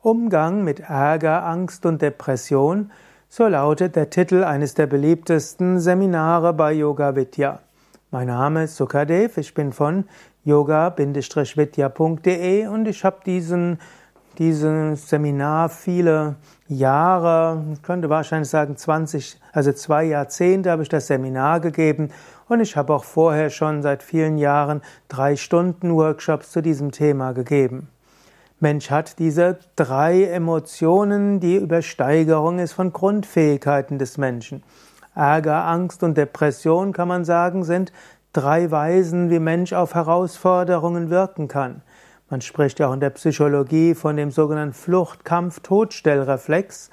Umgang mit Ärger, Angst und Depression, so lautet der Titel eines der beliebtesten Seminare bei Yoga Vidya. Mein Name ist Sukadev, ich bin von yoga-vidya.de und ich habe diesen dieses Seminar viele Jahre, ich könnte wahrscheinlich sagen 20, also zwei Jahrzehnte habe ich das Seminar gegeben und ich habe auch vorher schon seit vielen Jahren drei Stunden Workshops zu diesem Thema gegeben. Mensch hat diese drei Emotionen, die Übersteigerung ist von Grundfähigkeiten des Menschen. Ärger, Angst und Depression, kann man sagen, sind drei Weisen, wie Mensch auf Herausforderungen wirken kann. Man spricht ja auch in der Psychologie von dem sogenannten Flucht-Kampf-Todstellreflex.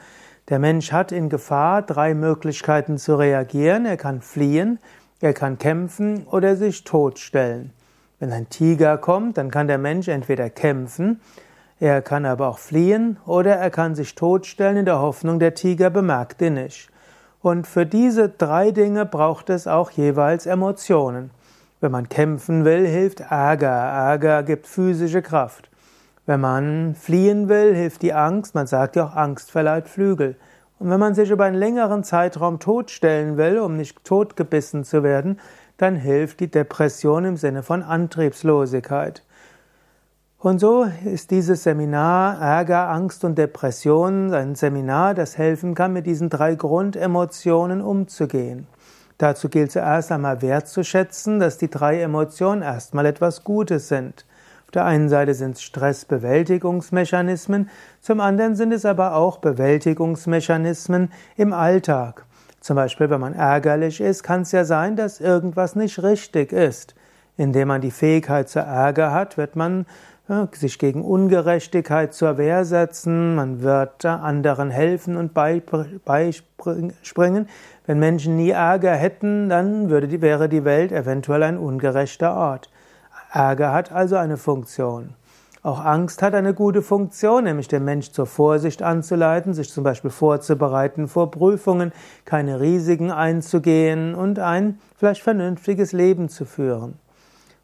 Der Mensch hat in Gefahr drei Möglichkeiten zu reagieren. Er kann fliehen, er kann kämpfen oder sich totstellen. Wenn ein Tiger kommt, dann kann der Mensch entweder kämpfen, er kann aber auch fliehen oder er kann sich totstellen in der Hoffnung, der Tiger bemerkt ihn nicht. Und für diese drei Dinge braucht es auch jeweils Emotionen. Wenn man kämpfen will, hilft Ärger. Ärger gibt physische Kraft. Wenn man fliehen will, hilft die Angst. Man sagt ja auch, Angst verleiht Flügel. Und wenn man sich über einen längeren Zeitraum totstellen will, um nicht totgebissen zu werden, dann hilft die Depression im Sinne von Antriebslosigkeit. Und so ist dieses Seminar Ärger, Angst und Depression ein Seminar, das helfen kann, mit diesen drei Grundemotionen umzugehen. Dazu gilt zuerst einmal wertzuschätzen, dass die drei Emotionen erstmal etwas Gutes sind. Auf der einen Seite sind es Stressbewältigungsmechanismen, zum anderen sind es aber auch Bewältigungsmechanismen im Alltag. Zum Beispiel, wenn man ärgerlich ist, kann es ja sein, dass irgendwas nicht richtig ist. Indem man die Fähigkeit zur Ärger hat, wird man sich gegen Ungerechtigkeit zur Wehr setzen, man wird anderen helfen und beispringen. Wenn Menschen nie Ärger hätten, dann würde wäre die Welt eventuell ein ungerechter Ort. Ärger hat also eine Funktion. Auch Angst hat eine gute Funktion, nämlich den Mensch zur Vorsicht anzuleiten, sich zum Beispiel vorzubereiten vor Prüfungen, keine Risiken einzugehen und ein vielleicht vernünftiges Leben zu führen.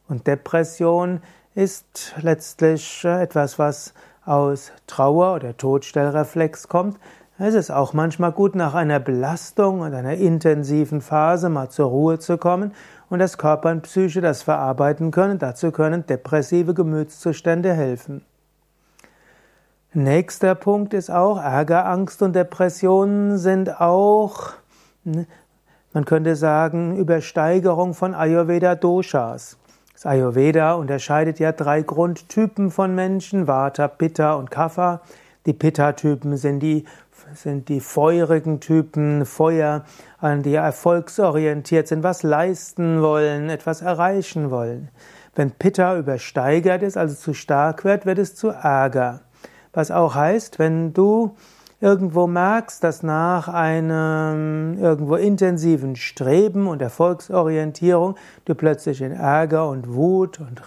Und Depression ist letztlich äh, etwas, was aus Trauer oder Todstellreflex kommt. Es ist auch manchmal gut, nach einer Belastung und einer intensiven Phase mal zur Ruhe zu kommen und dass Körper und Psyche das verarbeiten können. Dazu können depressive Gemütszustände helfen. Nächster Punkt ist auch, Ärger, Angst und Depressionen sind auch, ne, man könnte sagen, Übersteigerung von Ayurveda Doshas. Das Ayurveda unterscheidet ja drei Grundtypen von Menschen, Vata, Pitta und Kapha. Die Pitta-Typen sind die, sind die feurigen Typen, Feuer, die erfolgsorientiert sind, was leisten wollen, etwas erreichen wollen. Wenn Pitta übersteigert ist, also zu stark wird, wird es zu Ärger. Was auch heißt, wenn du irgendwo merkst, dass nach einem irgendwo intensiven Streben und Erfolgsorientierung du plötzlich in Ärger und Wut und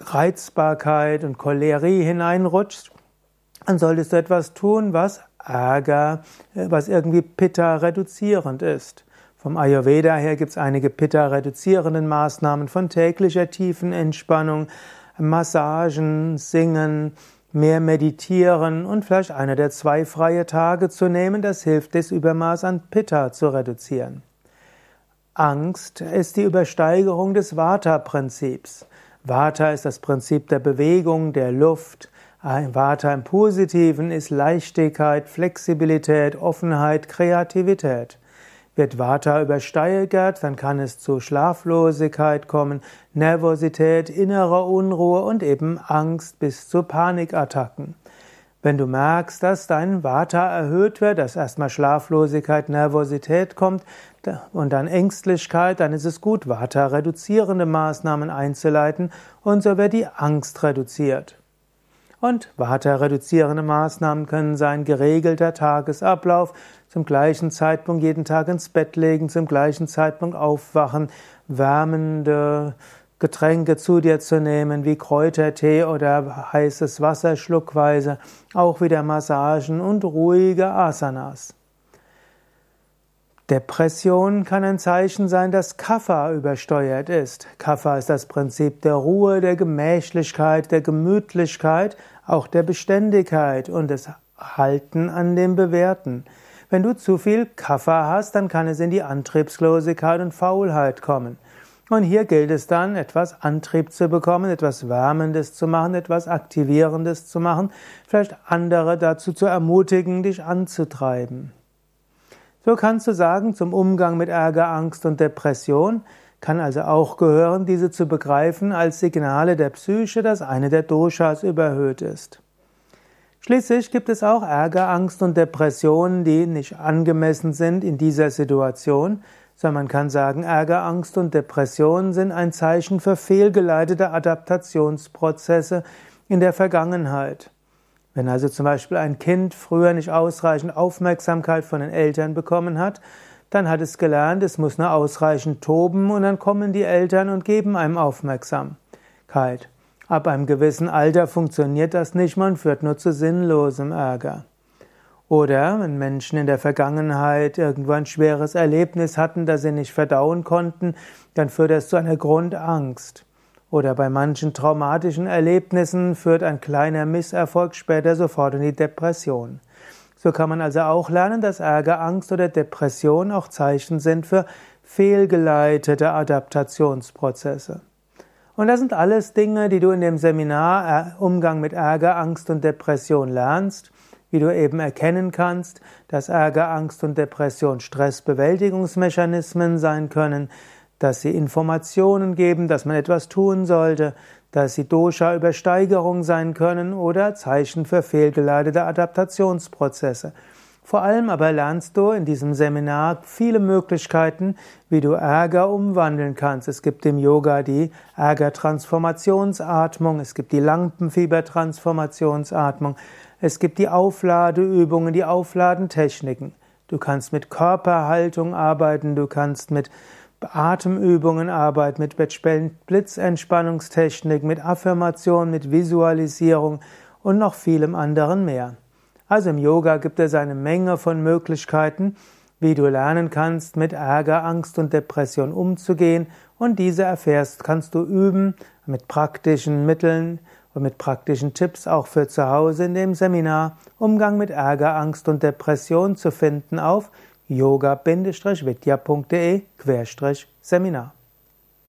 Reizbarkeit und Cholerie hineinrutschst, dann solltest du etwas tun, was Ärger, was irgendwie Pitta reduzierend ist. Vom Ayurveda her gibt es einige Pitta reduzierenden Maßnahmen von täglicher tiefen Entspannung, Massagen, Singen, mehr meditieren und vielleicht einer der zwei freie Tage zu nehmen, das hilft, das Übermaß an Pitta zu reduzieren. Angst ist die Übersteigerung des Vata-Prinzips. Vata ist das Prinzip der Bewegung, der Luft. Vata im Positiven ist Leichtigkeit, Flexibilität, Offenheit, Kreativität. Wird Vata übersteigert, dann kann es zu Schlaflosigkeit kommen, Nervosität, innerer Unruhe und eben Angst bis zu Panikattacken. Wenn du merkst, dass dein Vata erhöht wird, dass erstmal Schlaflosigkeit, Nervosität kommt und dann Ängstlichkeit, dann ist es gut, Vata reduzierende Maßnahmen einzuleiten und so wird die Angst reduziert. Und Vata-reduzierende Maßnahmen können sein geregelter Tagesablauf, zum gleichen Zeitpunkt jeden Tag ins Bett legen, zum gleichen Zeitpunkt aufwachen, wärmende Getränke zu dir zu nehmen, wie Kräutertee oder heißes Wasser schluckweise, auch wieder Massagen und ruhige Asanas. Depression kann ein Zeichen sein, dass Kapha übersteuert ist. Kapha ist das Prinzip der Ruhe, der Gemächlichkeit, der Gemütlichkeit, auch der Beständigkeit und des Halten an dem Bewährten. Wenn du zu viel Kaffer hast, dann kann es in die Antriebslosigkeit und Faulheit kommen. Und hier gilt es dann, etwas Antrieb zu bekommen, etwas Wärmendes zu machen, etwas Aktivierendes zu machen, vielleicht andere dazu zu ermutigen, dich anzutreiben. So kannst du sagen, zum Umgang mit Ärger, Angst und Depression kann also auch gehören, diese zu begreifen als Signale der Psyche, dass eine der Doshas überhöht ist. Schließlich gibt es auch Ärger, Angst und Depressionen, die nicht angemessen sind in dieser Situation, sondern man kann sagen, Ärger, Angst und Depressionen sind ein Zeichen für fehlgeleitete Adaptationsprozesse in der Vergangenheit. Wenn also zum Beispiel ein Kind früher nicht ausreichend Aufmerksamkeit von den Eltern bekommen hat, dann hat es gelernt, es muss nur ausreichend toben und dann kommen die Eltern und geben einem Aufmerksamkeit. Ab einem gewissen Alter funktioniert das nicht, man führt nur zu sinnlosem Ärger. Oder wenn Menschen in der Vergangenheit irgendwo ein schweres Erlebnis hatten, das sie nicht verdauen konnten, dann führt das zu einer Grundangst. Oder bei manchen traumatischen Erlebnissen führt ein kleiner Misserfolg später sofort in die Depression. So kann man also auch lernen, dass Ärger, Angst oder Depression auch Zeichen sind für fehlgeleitete Adaptationsprozesse. Und das sind alles Dinge, die du in dem Seminar äh, Umgang mit Ärger, Angst und Depression lernst wie du eben erkennen kannst, dass Ärger, Angst und Depression Stressbewältigungsmechanismen sein können, dass sie Informationen geben, dass man etwas tun sollte, dass sie Dosha-Übersteigerung sein können oder Zeichen für fehlgeleitete Adaptationsprozesse. Vor allem aber lernst du in diesem Seminar viele Möglichkeiten, wie du Ärger umwandeln kannst. Es gibt im Yoga die Ärgertransformationsatmung, es gibt die Lampenfiebertransformationsatmung, es gibt die Aufladeübungen, die Aufladentechniken. Du kannst mit Körperhaltung arbeiten, du kannst mit Atemübungen arbeiten, mit Blitzentspannungstechnik, mit Affirmation, mit Visualisierung und noch vielem anderen mehr. Also im Yoga gibt es eine Menge von Möglichkeiten, wie du lernen kannst, mit Ärger, Angst und Depression umzugehen und diese erfährst, kannst du üben mit praktischen Mitteln und mit praktischen Tipps auch für zu Hause in dem Seminar Umgang mit Ärger, Angst und Depression zu finden auf yoga-vidya.de-seminar.